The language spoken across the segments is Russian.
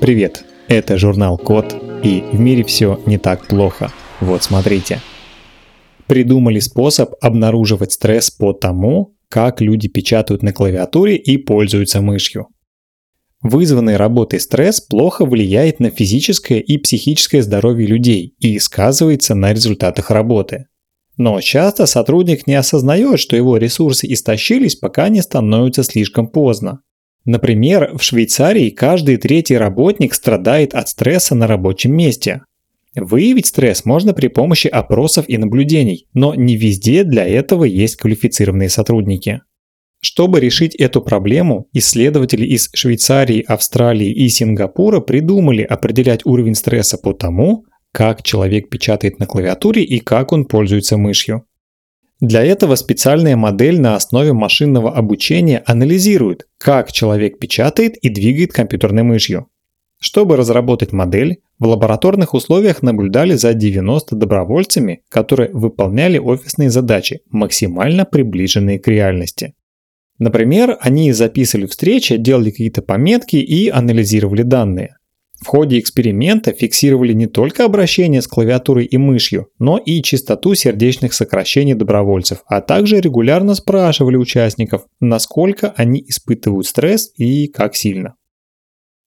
Привет, это журнал Код, и в мире все не так плохо. Вот смотрите. Придумали способ обнаруживать стресс по тому, как люди печатают на клавиатуре и пользуются мышью. Вызванный работой стресс плохо влияет на физическое и психическое здоровье людей и сказывается на результатах работы. Но часто сотрудник не осознает, что его ресурсы истощились, пока не становится слишком поздно. Например, в Швейцарии каждый третий работник страдает от стресса на рабочем месте. Выявить стресс можно при помощи опросов и наблюдений, но не везде для этого есть квалифицированные сотрудники. Чтобы решить эту проблему, исследователи из Швейцарии, Австралии и Сингапура придумали определять уровень стресса по тому, как человек печатает на клавиатуре и как он пользуется мышью. Для этого специальная модель на основе машинного обучения анализирует, как человек печатает и двигает компьютерной мышью. Чтобы разработать модель, в лабораторных условиях наблюдали за 90 добровольцами, которые выполняли офисные задачи, максимально приближенные к реальности. Например, они записывали встречи, делали какие-то пометки и анализировали данные. В ходе эксперимента фиксировали не только обращение с клавиатурой и мышью, но и частоту сердечных сокращений добровольцев, а также регулярно спрашивали участников, насколько они испытывают стресс и как сильно.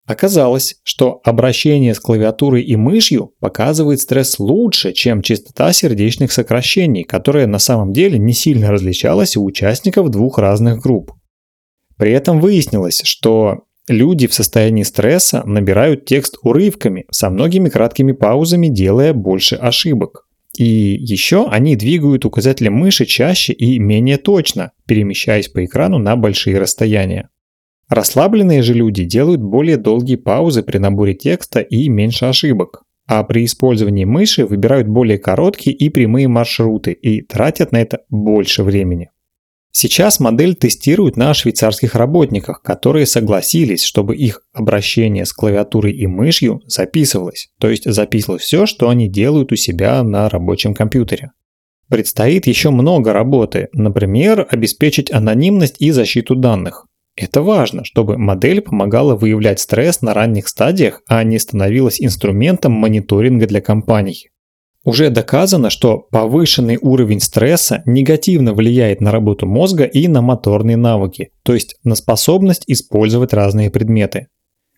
Оказалось, что обращение с клавиатурой и мышью показывает стресс лучше, чем частота сердечных сокращений, которая на самом деле не сильно различалась у участников двух разных групп. При этом выяснилось, что Люди в состоянии стресса набирают текст урывками, со многими краткими паузами, делая больше ошибок. И еще они двигают указателем мыши чаще и менее точно, перемещаясь по экрану на большие расстояния. Расслабленные же люди делают более долгие паузы при наборе текста и меньше ошибок. А при использовании мыши выбирают более короткие и прямые маршруты и тратят на это больше времени. Сейчас модель тестируют на швейцарских работниках, которые согласились, чтобы их обращение с клавиатурой и мышью записывалось, то есть записывалось все, что они делают у себя на рабочем компьютере. Предстоит еще много работы, например, обеспечить анонимность и защиту данных. Это важно, чтобы модель помогала выявлять стресс на ранних стадиях, а не становилась инструментом мониторинга для компаний. Уже доказано, что повышенный уровень стресса негативно влияет на работу мозга и на моторные навыки, то есть на способность использовать разные предметы.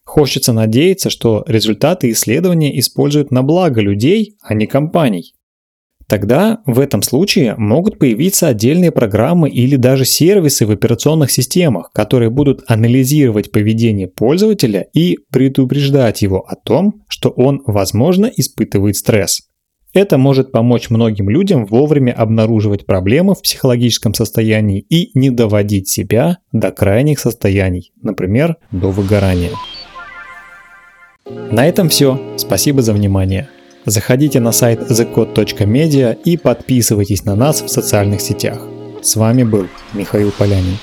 Хочется надеяться, что результаты исследования используют на благо людей, а не компаний. Тогда в этом случае могут появиться отдельные программы или даже сервисы в операционных системах, которые будут анализировать поведение пользователя и предупреждать его о том, что он, возможно, испытывает стресс. Это может помочь многим людям вовремя обнаруживать проблемы в психологическом состоянии и не доводить себя до крайних состояний, например, до выгорания. На этом все. Спасибо за внимание. Заходите на сайт thecode.media и подписывайтесь на нас в социальных сетях. С вами был Михаил Полянин.